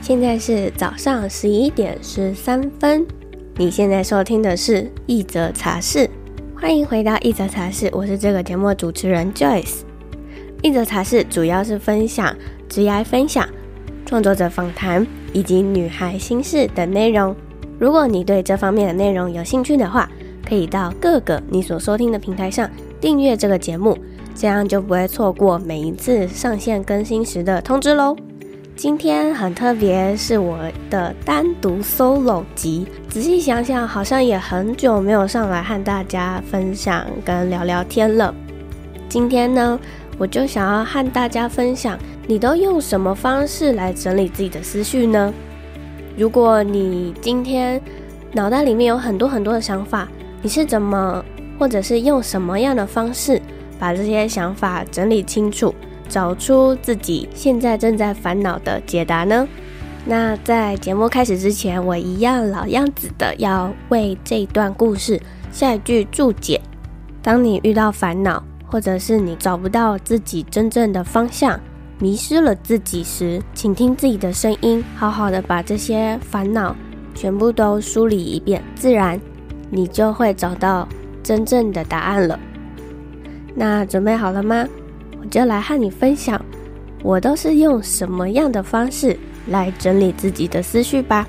现在是早上十一点十三分。你现在收听的是一则茶室，欢迎回到一则茶室，我是这个节目主持人 Joyce。一则茶室主要是分享职业分享、创作者访谈以及女孩心事等内容。如果你对这方面的内容有兴趣的话，可以到各个你所收听的平台上订阅这个节目，这样就不会错过每一次上线更新时的通知喽。今天很特别，是我的单独 solo 集。仔细想想，好像也很久没有上来和大家分享跟聊聊天了。今天呢，我就想要和大家分享，你都用什么方式来整理自己的思绪呢？如果你今天脑袋里面有很多很多的想法，你是怎么，或者是用什么样的方式把这些想法整理清楚？找出自己现在正在烦恼的解答呢？那在节目开始之前，我一样老样子的要为这一段故事下一句注解：当你遇到烦恼，或者是你找不到自己真正的方向，迷失了自己时，请听自己的声音，好好的把这些烦恼全部都梳理一遍，自然你就会找到真正的答案了。那准备好了吗？我就来和你分享，我都是用什么样的方式来整理自己的思绪吧。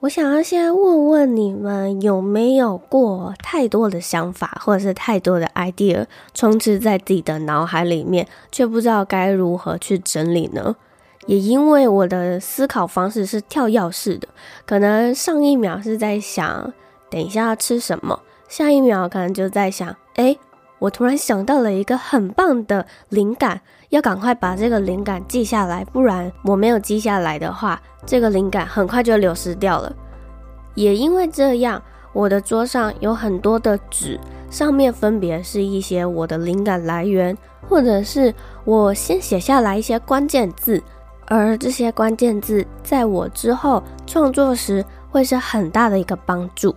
我想要先问问你们，有没有过太多的想法，或者是太多的 idea 充斥在自己的脑海里面，却不知道该如何去整理呢？也因为我的思考方式是跳跃式的，可能上一秒是在想等一下要吃什么，下一秒可能就在想，诶。我突然想到了一个很棒的灵感，要赶快把这个灵感记下来，不然我没有记下来的话，这个灵感很快就流失掉了。也因为这样，我的桌上有很多的纸，上面分别是一些我的灵感来源，或者是我先写下来一些关键字，而这些关键字在我之后创作时会是很大的一个帮助。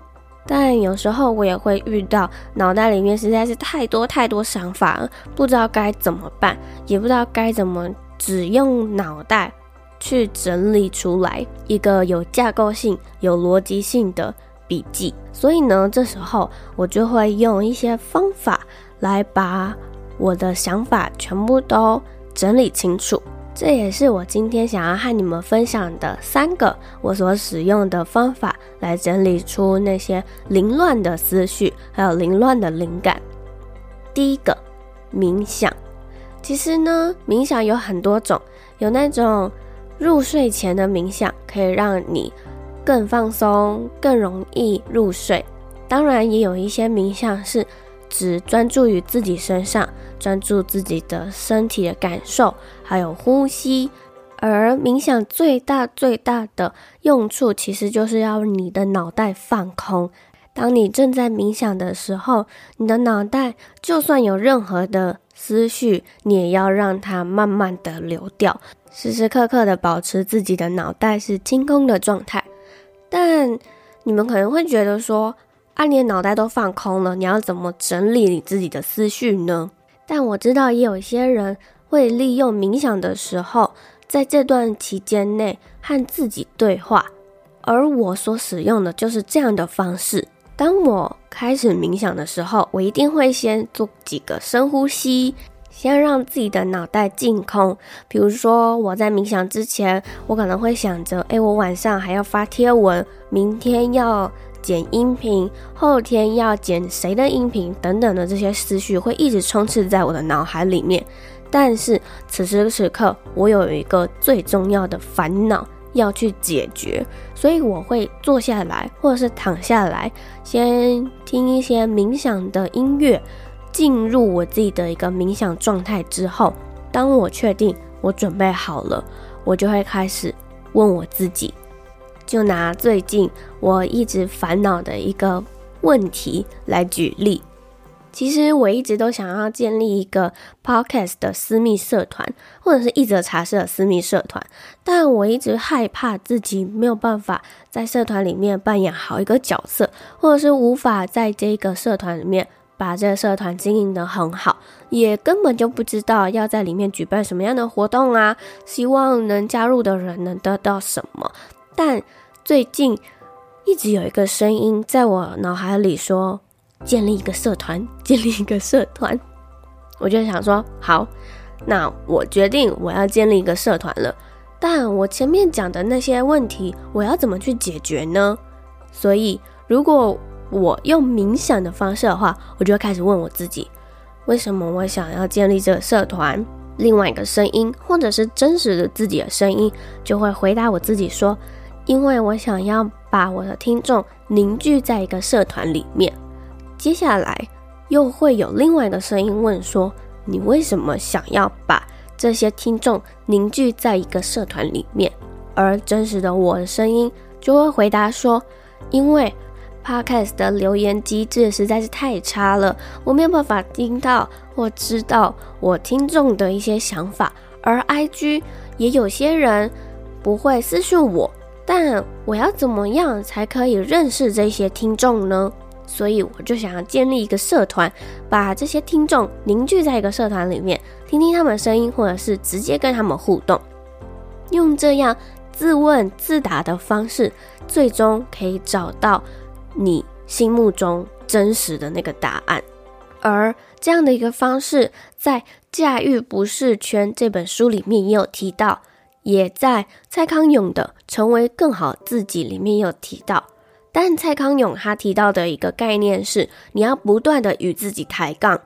但有时候我也会遇到脑袋里面实在是太多太多想法了，不知道该怎么办，也不知道该怎么只用脑袋去整理出来一个有架构性、有逻辑性的笔记。所以呢，这时候我就会用一些方法来把我的想法全部都整理清楚。这也是我今天想要和你们分享的三个我所使用的方法，来整理出那些凌乱的思绪，还有凌乱的灵感。第一个，冥想。其实呢，冥想有很多种，有那种入睡前的冥想，可以让你更放松，更容易入睡。当然，也有一些冥想是只专注于自己身上。专注自己的身体的感受，还有呼吸。而冥想最大最大的用处，其实就是要你的脑袋放空。当你正在冥想的时候，你的脑袋就算有任何的思绪，你也要让它慢慢的流掉，时时刻刻的保持自己的脑袋是清空的状态。但你们可能会觉得说，啊，你的脑袋都放空了，你要怎么整理你自己的思绪呢？但我知道，也有一些人会利用冥想的时候，在这段期间内和自己对话，而我所使用的就是这样的方式。当我开始冥想的时候，我一定会先做几个深呼吸，先让自己的脑袋净空。比如说，我在冥想之前，我可能会想着，诶，我晚上还要发贴文，明天要。剪音频，后天要剪谁的音频等等的这些思绪会一直充斥在我的脑海里面。但是此时此刻，我有一个最重要的烦恼要去解决，所以我会坐下来，或者是躺下来，先听一些冥想的音乐，进入我自己的一个冥想状态之后，当我确定我准备好了，我就会开始问我自己。就拿最近我一直烦恼的一个问题来举例。其实我一直都想要建立一个 podcast 的私密社团，或者是一则茶室的私密社团，但我一直害怕自己没有办法在社团里面扮演好一个角色，或者是无法在这个社团里面把这个社团经营得很好，也根本就不知道要在里面举办什么样的活动啊，希望能加入的人能得到什么。但最近一直有一个声音在我脑海里说，建立一个社团，建立一个社团。我就想说，好，那我决定我要建立一个社团了。但我前面讲的那些问题，我要怎么去解决呢？所以，如果我用冥想的方式的话，我就会开始问我自己：为什么我想要建立这个社团？另外一个声音，或者是真实的自己的声音，就会回答我自己说：因为我想要把我的听众凝聚在一个社团里面。接下来又会有另外一个声音问说：你为什么想要把这些听众凝聚在一个社团里面？而真实的我的声音就会回答说：因为。Podcast 的留言机制实在是太差了，我没有办法听到或知道我听众的一些想法。而 IG 也有些人不会私信我，但我要怎么样才可以认识这些听众呢？所以我就想要建立一个社团，把这些听众凝聚在一个社团里面，听听他们声音，或者是直接跟他们互动，用这样自问自答的方式，最终可以找到。你心目中真实的那个答案，而这样的一个方式，在《驾驭不适圈》这本书里面也有提到，也在蔡康永的《成为更好自己》里面有提到。但蔡康永他提到的一个概念是，你要不断的与自己抬杠。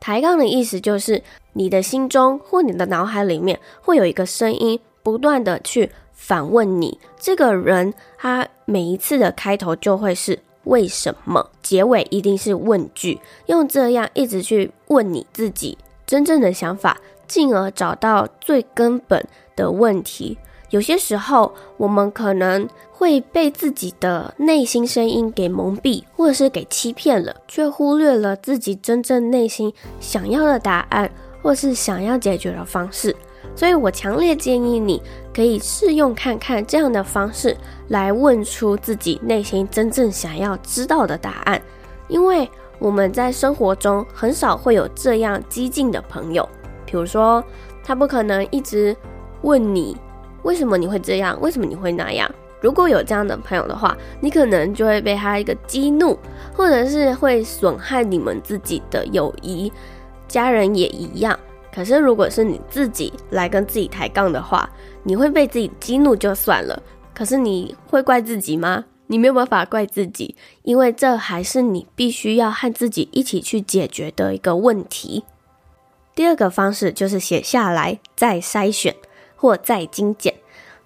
抬杠的意思就是，你的心中或你的脑海里面会有一个声音，不断的去。反问你这个人，他每一次的开头就会是为什么，结尾一定是问句，用这样一直去问你自己真正的想法，进而找到最根本的问题。有些时候，我们可能会被自己的内心声音给蒙蔽，或者是给欺骗了，却忽略了自己真正内心想要的答案，或是想要解决的方式。所以我强烈建议你可以试用看看这样的方式来问出自己内心真正想要知道的答案，因为我们在生活中很少会有这样激进的朋友，比如说他不可能一直问你为什么你会这样，为什么你会那样。如果有这样的朋友的话，你可能就会被他一个激怒，或者是会损害你们自己的友谊，家人也一样。可是，如果是你自己来跟自己抬杠的话，你会被自己激怒就算了。可是你会怪自己吗？你没有办法怪自己，因为这还是你必须要和自己一起去解决的一个问题。第二个方式就是写下来，再筛选或再精简。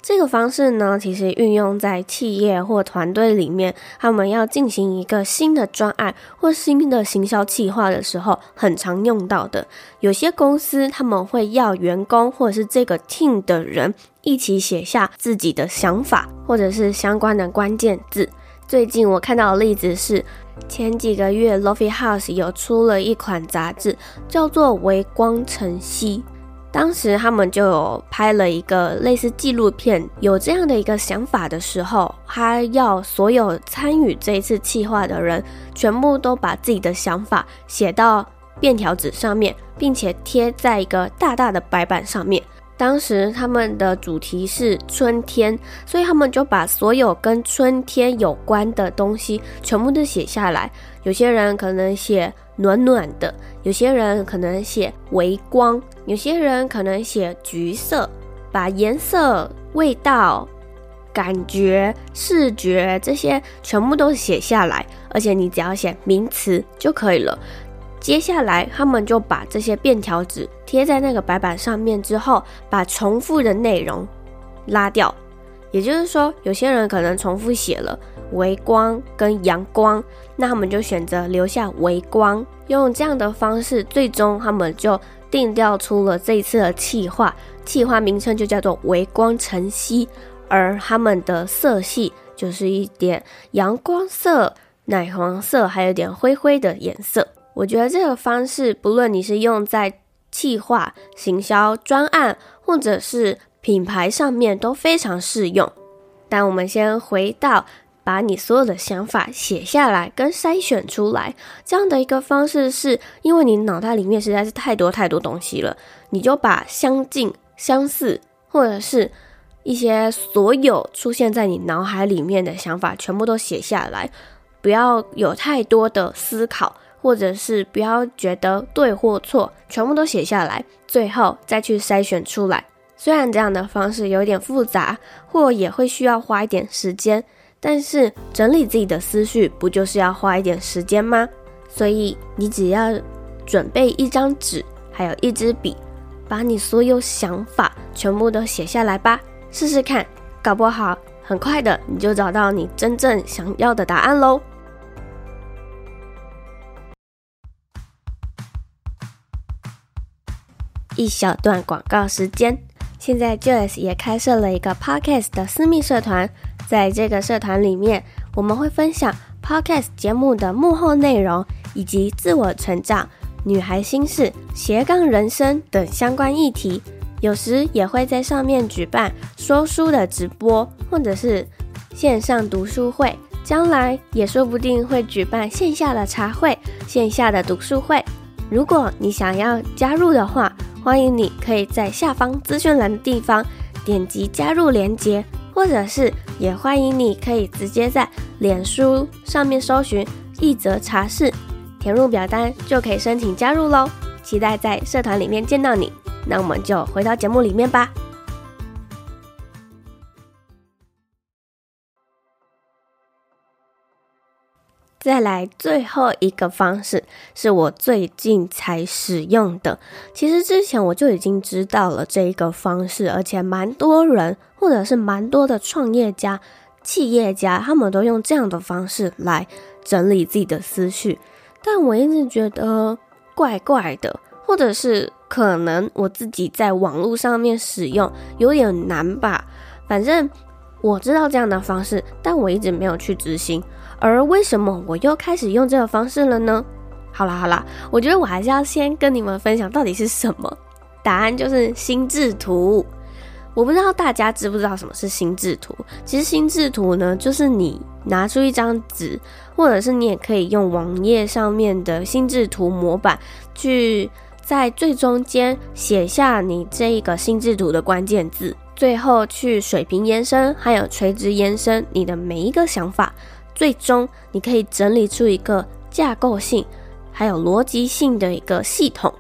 这个方式呢，其实运用在企业或团队里面，他们要进行一个新的专案或新的行销企划的时候，很常用到的。有些公司他们会要员工或者是这个 team 的人一起写下自己的想法或者是相关的关键字。最近我看到的例子是，前几个月 Lofi House 有出了一款杂志，叫做《微光晨曦》。当时他们就有拍了一个类似纪录片，有这样的一个想法的时候，他要所有参与这一次企划的人，全部都把自己的想法写到便条纸上面，并且贴在一个大大的白板上面。当时他们的主题是春天，所以他们就把所有跟春天有关的东西全部都写下来。有些人可能写暖暖的，有些人可能写微光，有些人可能写橘色，把颜色、味道、感觉、视觉这些全部都写下来，而且你只要写名词就可以了。接下来，他们就把这些便条纸贴在那个白板上面之后，把重复的内容拉掉。也就是说，有些人可能重复写了微光跟阳光，那他们就选择留下微光。用这样的方式，最终他们就定调出了这一次的企划，企划名称就叫做“微光晨曦”，而他们的色系就是一点阳光色、奶黄色，还有点灰灰的颜色。我觉得这个方式，不论你是用在企划、行销、专案，或者是品牌上面，都非常适用。但我们先回到把你所有的想法写下来跟筛选出来。这样的一个方式是，因为你脑袋里面实在是太多太多东西了，你就把相近、相似，或者是一些所有出现在你脑海里面的想法，全部都写下来，不要有太多的思考。或者是不要觉得对或错，全部都写下来，最后再去筛选出来。虽然这样的方式有点复杂，或也会需要花一点时间，但是整理自己的思绪不就是要花一点时间吗？所以你只要准备一张纸，还有一支笔，把你所有想法全部都写下来吧，试试看，搞不好很快的你就找到你真正想要的答案喽。一小段广告时间，现在 Joyce 也开设了一个 Podcast 的私密社团，在这个社团里面，我们会分享 Podcast 节目的幕后内容，以及自我成长、女孩心事、斜杠人生等相关议题。有时也会在上面举办说书的直播，或者是线上读书会。将来也说不定会举办线下的茶会、线下的读书会。如果你想要加入的话，欢迎你可以在下方资讯栏的地方点击加入连接，或者是也欢迎你可以直接在脸书上面搜寻一则茶室，填入表单就可以申请加入喽。期待在社团里面见到你，那我们就回到节目里面吧。再来最后一个方式是我最近才使用的。其实之前我就已经知道了这一个方式，而且蛮多人或者是蛮多的创业家、企业家，他们都用这样的方式来整理自己的思绪。但我一直觉得怪怪的，或者是可能我自己在网络上面使用有点难吧。反正我知道这样的方式，但我一直没有去执行。而为什么我又开始用这个方式了呢？好啦好啦，我觉得我还是要先跟你们分享到底是什么。答案就是心智图。我不知道大家知不知道什么是心智图。其实心智图呢，就是你拿出一张纸，或者是你也可以用网页上面的心智图模板，去在最中间写下你这一个心智图的关键字，最后去水平延伸，还有垂直延伸你的每一个想法。最终，你可以整理出一个架构性，还有逻辑性的一个系统。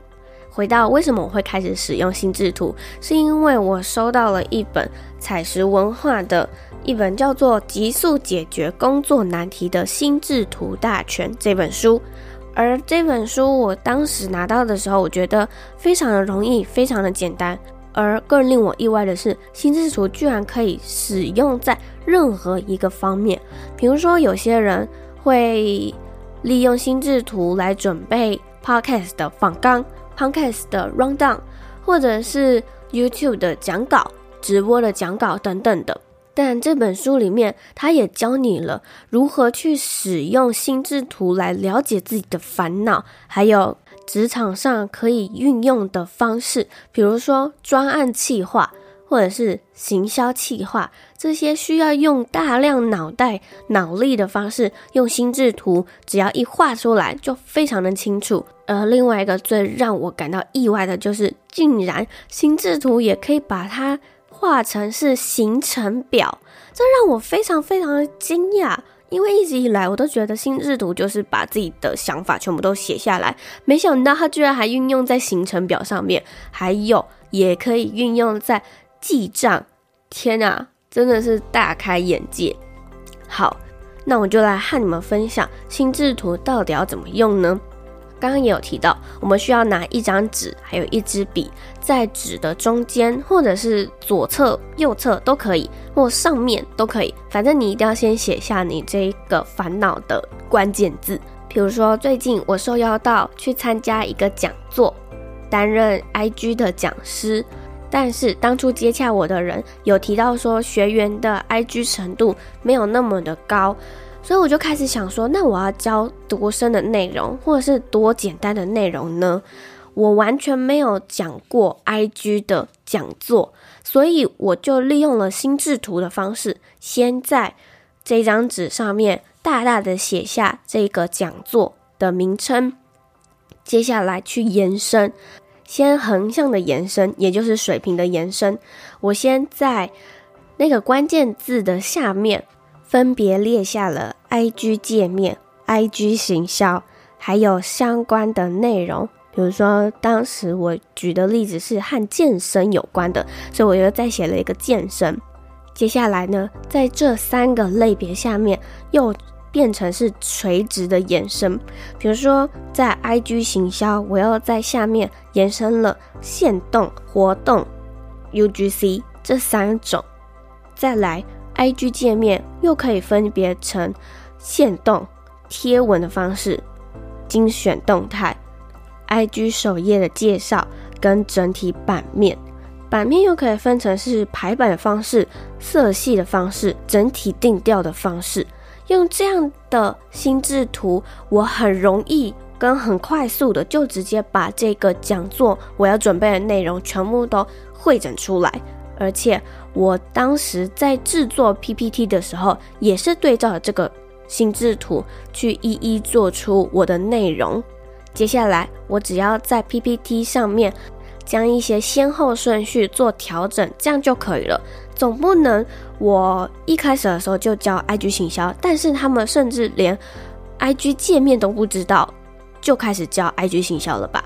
回到为什么我会开始使用心智图，是因为我收到了一本采石文化的一本叫做《极速解决工作难题的心智图大全》这本书。而这本书我当时拿到的时候，我觉得非常的容易，非常的简单。而更令我意外的是，心智图居然可以使用在任何一个方面。比如说，有些人会利用心智图来准备 podcast 的访纲、podcast 的 rundown，或者是 YouTube 的讲稿、直播的讲稿等等的。但这本书里面，它也教你了如何去使用心智图来了解自己的烦恼，还有。职场上可以运用的方式，比如说专案企划或者是行销企划，这些需要用大量脑袋脑力的方式，用心智图，只要一画出来就非常的清楚。而另外一个最让我感到意外的就是，竟然心智图也可以把它画成是行程表，这让我非常非常的惊讶。因为一直以来我都觉得心智图就是把自己的想法全部都写下来，没想到它居然还运用在行程表上面，还有也可以运用在记账。天啊，真的是大开眼界！好，那我就来和你们分享心智图到底要怎么用呢？刚刚也有提到，我们需要拿一张纸，还有一支笔，在纸的中间，或者是左侧、右侧都可以，或上面都可以。反正你一定要先写下你这一个烦恼的关键字。比如说，最近我受邀到去参加一个讲座，担任 IG 的讲师，但是当初接洽我的人有提到说，学员的 IG 程度没有那么的高。所以我就开始想说，那我要教多深的内容，或者是多简单的内容呢？我完全没有讲过 IG 的讲座，所以我就利用了心智图的方式，先在这张纸上面大大的写下这个讲座的名称。接下来去延伸，先横向的延伸，也就是水平的延伸。我先在那个关键字的下面，分别列下了 IG 界面、IG 行销，还有相关的内容。比如说，当时我举的例子是和健身有关的，所以我又再写了一个健身。接下来呢，在这三个类别下面又。变成是垂直的延伸，比如说在 IG 行销，我要在下面延伸了限动活动 UGC 这三种，再来 IG 界面又可以分别成限动贴文的方式、精选动态、IG 首页的介绍跟整体版面，版面又可以分成是排版的方式、色系的方式、整体定调的方式。用这样的心智图，我很容易跟很快速的就直接把这个讲座我要准备的内容全部都汇整出来，而且我当时在制作 PPT 的时候，也是对照了这个心智图去一一做出我的内容。接下来我只要在 PPT 上面将一些先后顺序做调整，这样就可以了。总不能我一开始的时候就教 IG 行销，但是他们甚至连 IG 界面都不知道，就开始教 IG 行销了吧？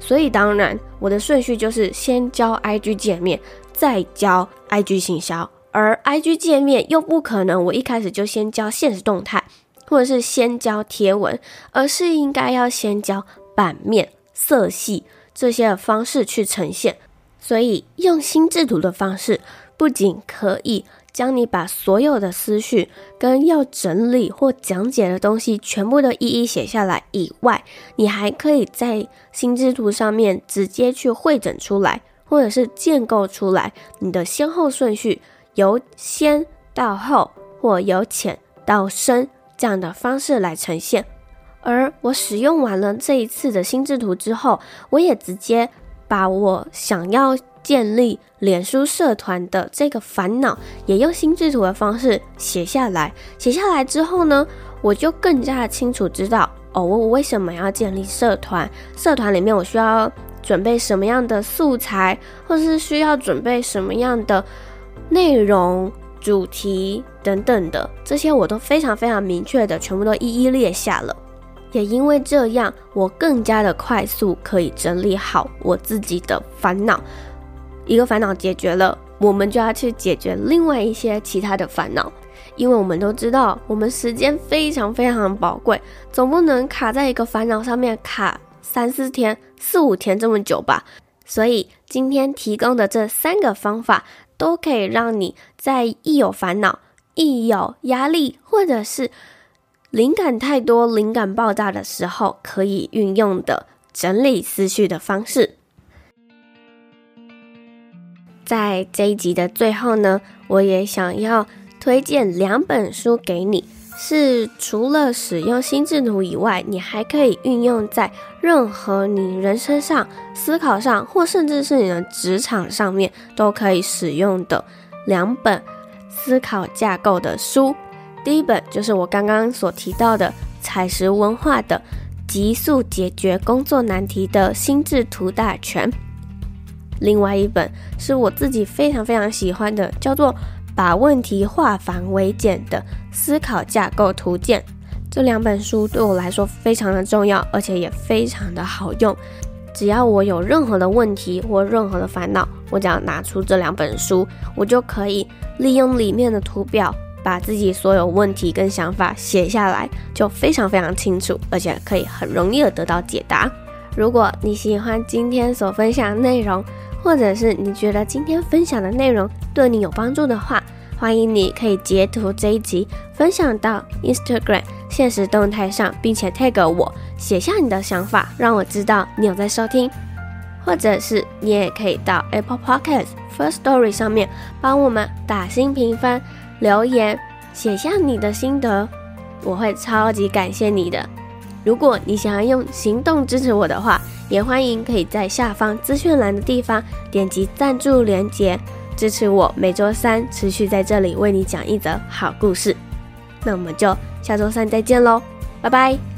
所以当然我的顺序就是先教 IG 界面，再教 IG 行销，而 IG 界面又不可能我一开始就先教现实动态，或者是先教贴文，而是应该要先教版面、色系这些的方式去呈现。所以用心智图的方式。不仅可以将你把所有的思绪跟要整理或讲解的东西全部都一一写下来以外，你还可以在心智图上面直接去汇整出来，或者是建构出来你的先后顺序，由先到后或由浅到深这样的方式来呈现。而我使用完了这一次的心智图之后，我也直接把我想要。建立脸书社团的这个烦恼，也用心智图的方式写下来。写下来之后呢，我就更加清楚知道，哦，我为什么要建立社团？社团里面我需要准备什么样的素材，或是需要准备什么样的内容、主题等等的，这些我都非常非常明确的，全部都一一列下了。也因为这样，我更加的快速可以整理好我自己的烦恼。一个烦恼解决了，我们就要去解决另外一些其他的烦恼，因为我们都知道，我们时间非常非常宝贵，总不能卡在一个烦恼上面卡三四天、四五天这么久吧。所以今天提供的这三个方法，都可以让你在一有烦恼、一有压力，或者是灵感太多、灵感爆炸的时候，可以运用的整理思绪的方式。在这一集的最后呢，我也想要推荐两本书给你，是除了使用心智图以外，你还可以运用在任何你人生上、思考上，或甚至是你的职场上面都可以使用的两本思考架构的书。第一本就是我刚刚所提到的采石文化的《极速解决工作难题的心智图大全》。另外一本是我自己非常非常喜欢的，叫做《把问题化繁为简的思考架构图鉴》。这两本书对我来说非常的重要，而且也非常的好用。只要我有任何的问题或任何的烦恼，我只要拿出这两本书，我就可以利用里面的图表，把自己所有问题跟想法写下来，就非常非常清楚，而且可以很容易的得到解答。如果你喜欢今天所分享的内容，或者是你觉得今天分享的内容对你有帮助的话，欢迎你可以截图这一集分享到 Instagram 现实动态上，并且 tag 我，写下你的想法，让我知道你有在收听。或者是你也可以到 Apple Podcast Firstory 上面帮我们打新评分、留言，写下你的心得，我会超级感谢你的。如果你想要用行动支持我的话，也欢迎可以在下方资讯栏的地方点击赞助连接，支持我每周三持续在这里为你讲一则好故事。那我们就下周三再见喽，拜拜。